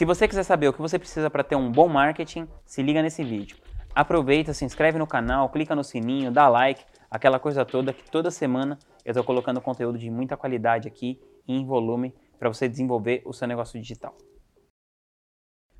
Se você quiser saber o que você precisa para ter um bom marketing, se liga nesse vídeo. Aproveita, se inscreve no canal, clica no sininho, dá like, aquela coisa toda que toda semana eu estou colocando conteúdo de muita qualidade aqui em volume para você desenvolver o seu negócio digital.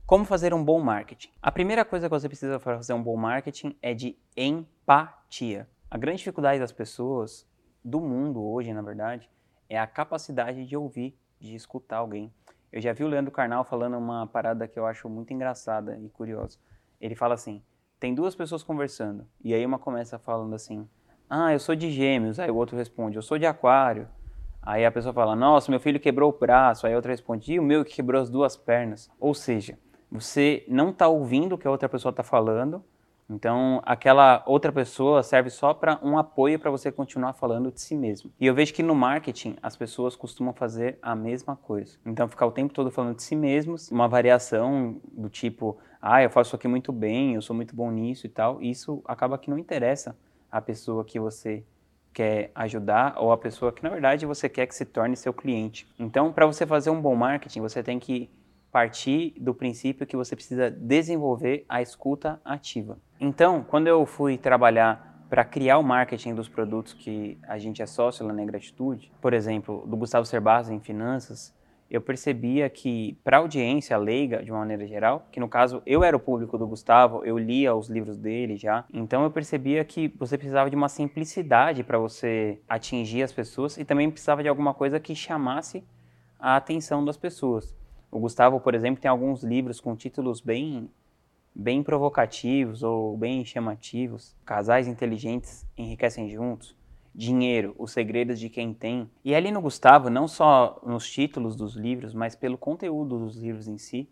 Como fazer um bom marketing? A primeira coisa que você precisa para fazer um bom marketing é de empatia. A grande dificuldade das pessoas, do mundo hoje, na verdade, é a capacidade de ouvir, de escutar alguém. Eu já vi o Leandro Carnal falando uma parada que eu acho muito engraçada e curiosa. Ele fala assim: tem duas pessoas conversando, e aí uma começa falando assim: ah, eu sou de gêmeos. Aí o outro responde: eu sou de aquário. Aí a pessoa fala: nossa, meu filho quebrou o braço. Aí a outra responde: e o meu que quebrou as duas pernas. Ou seja, você não está ouvindo o que a outra pessoa está falando, então aquela outra pessoa serve só para um apoio para você continuar falando de si mesmo. E eu vejo que no marketing as pessoas costumam fazer a mesma coisa. Então ficar o tempo todo falando de si mesmos, uma variação do tipo, ah, eu faço isso aqui muito bem, eu sou muito bom nisso e tal, isso acaba que não interessa a pessoa que você quer ajudar ou a pessoa que na verdade você quer que se torne seu cliente. Então, para você fazer um bom marketing, você tem que partir do princípio que você precisa desenvolver a escuta ativa. Então, quando eu fui trabalhar para criar o marketing dos produtos que a gente é sócio lá na Gratitude, por exemplo, do Gustavo Cerbasi em finanças, eu percebia que para a audiência leiga, de uma maneira geral, que no caso eu era o público do Gustavo, eu lia os livros dele já, então eu percebia que você precisava de uma simplicidade para você atingir as pessoas e também precisava de alguma coisa que chamasse a atenção das pessoas. O Gustavo, por exemplo, tem alguns livros com títulos bem bem provocativos ou bem chamativos. Casais inteligentes enriquecem juntos. Dinheiro, os segredos de quem tem. E ali no Gustavo, não só nos títulos dos livros, mas pelo conteúdo dos livros em si,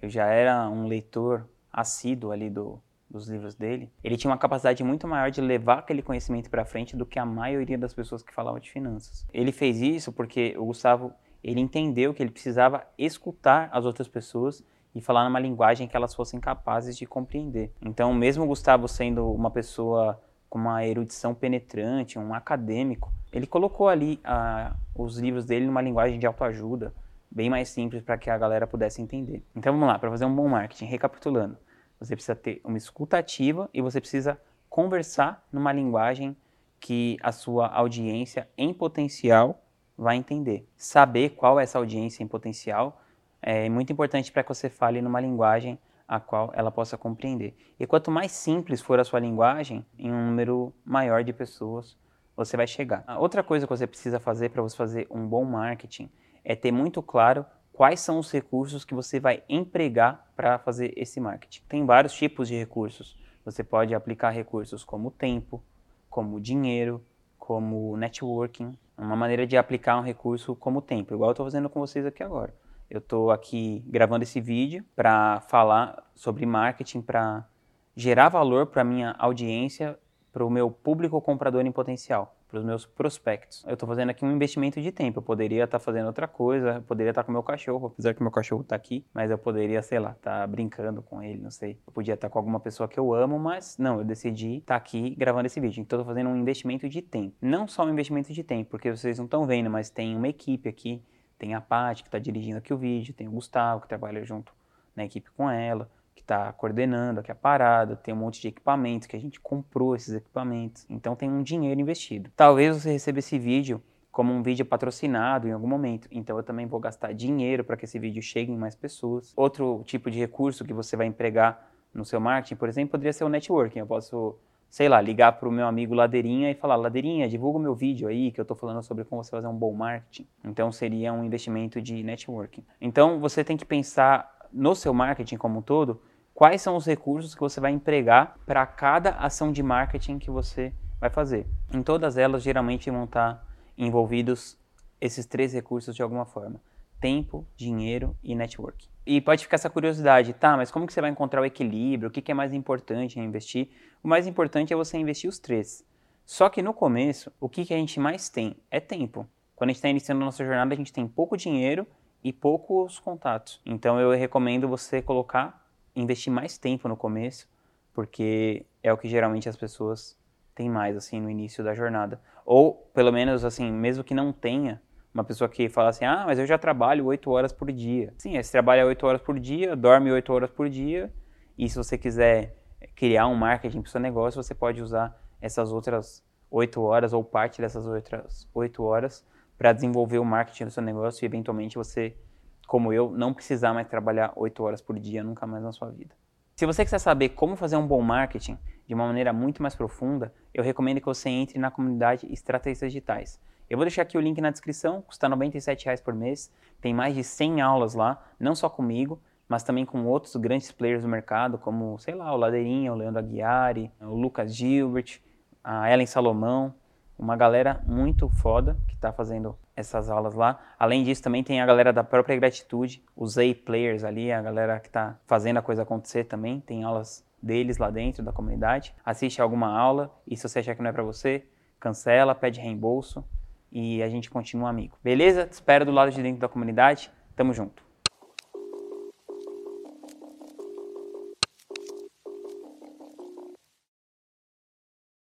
eu já era um leitor assíduo ali do, dos livros dele. Ele tinha uma capacidade muito maior de levar aquele conhecimento para frente do que a maioria das pessoas que falavam de finanças. Ele fez isso porque o Gustavo ele entendeu que ele precisava escutar as outras pessoas e falar numa linguagem que elas fossem capazes de compreender. Então, mesmo Gustavo sendo uma pessoa com uma erudição penetrante, um acadêmico, ele colocou ali ah, os livros dele numa linguagem de autoajuda, bem mais simples para que a galera pudesse entender. Então, vamos lá, para fazer um bom marketing, recapitulando. Você precisa ter uma escuta ativa e você precisa conversar numa linguagem que a sua audiência em potencial vai entender. Saber qual é essa audiência em potencial é muito importante para que você fale numa linguagem a qual ela possa compreender. E quanto mais simples for a sua linguagem, em um número maior de pessoas você vai chegar. A outra coisa que você precisa fazer para você fazer um bom marketing é ter muito claro quais são os recursos que você vai empregar para fazer esse marketing. Tem vários tipos de recursos. Você pode aplicar recursos como tempo, como dinheiro, como networking, uma maneira de aplicar um recurso como tempo, igual eu estou fazendo com vocês aqui agora. Eu estou aqui gravando esse vídeo para falar sobre marketing, para gerar valor para minha audiência, para o meu público comprador em potencial, para os meus prospectos. Eu estou fazendo aqui um investimento de tempo. Eu poderia estar tá fazendo outra coisa, poderia estar tá com meu cachorro, apesar que meu cachorro está aqui, mas eu poderia, sei lá, estar tá brincando com ele, não sei. Eu podia estar tá com alguma pessoa que eu amo, mas não, eu decidi estar tá aqui gravando esse vídeo. Então, estou fazendo um investimento de tempo. Não só um investimento de tempo, porque vocês não estão vendo, mas tem uma equipe aqui tem a Paty, que está dirigindo aqui o vídeo, tem o Gustavo, que trabalha junto na equipe com ela, que está coordenando aqui a parada, tem um monte de equipamentos que a gente comprou esses equipamentos. Então tem um dinheiro investido. Talvez você receba esse vídeo como um vídeo patrocinado em algum momento. Então eu também vou gastar dinheiro para que esse vídeo chegue em mais pessoas. Outro tipo de recurso que você vai empregar no seu marketing, por exemplo, poderia ser o networking. Eu posso sei lá, ligar para o meu amigo Ladeirinha e falar, Ladeirinha, divulga o meu vídeo aí que eu estou falando sobre como você fazer um bom marketing. Então seria um investimento de networking. Então você tem que pensar no seu marketing como um todo, quais são os recursos que você vai empregar para cada ação de marketing que você vai fazer. Em todas elas, geralmente vão estar envolvidos esses três recursos de alguma forma tempo, dinheiro e network. E pode ficar essa curiosidade, tá, mas como que você vai encontrar o equilíbrio? O que, que é mais importante em investir? O mais importante é você investir os três. Só que no começo, o que, que a gente mais tem é tempo. Quando a gente está iniciando a nossa jornada, a gente tem pouco dinheiro e poucos contatos. Então eu recomendo você colocar, investir mais tempo no começo, porque é o que geralmente as pessoas têm mais assim no início da jornada. Ou pelo menos assim, mesmo que não tenha uma pessoa que fala assim, ah, mas eu já trabalho 8 horas por dia. Sim, você trabalha 8 horas por dia, dorme 8 horas por dia, e se você quiser criar um marketing para o seu negócio, você pode usar essas outras 8 horas ou parte dessas outras 8 horas para desenvolver o marketing do seu negócio e eventualmente você, como eu, não precisar mais trabalhar 8 horas por dia nunca mais na sua vida. Se você quiser saber como fazer um bom marketing de uma maneira muito mais profunda, eu recomendo que você entre na comunidade Estratégias Digitais. Eu vou deixar aqui o link na descrição, custa R$ 97 por mês, tem mais de 100 aulas lá, não só comigo, mas também com outros grandes players do mercado, como, sei lá, o Ladeirinha, o Leandro Aguiari, o Lucas Gilbert, a Ellen Salomão, uma galera muito foda que está fazendo essas aulas lá. Além disso, também tem a galera da própria Gratitude, os A-Players ali, a galera que está fazendo a coisa acontecer também. Tem aulas deles lá dentro da comunidade. Assiste alguma aula e se você achar que não é para você, cancela, pede reembolso e a gente continua amigo. Beleza? Te espero do lado de dentro da comunidade. Tamo junto.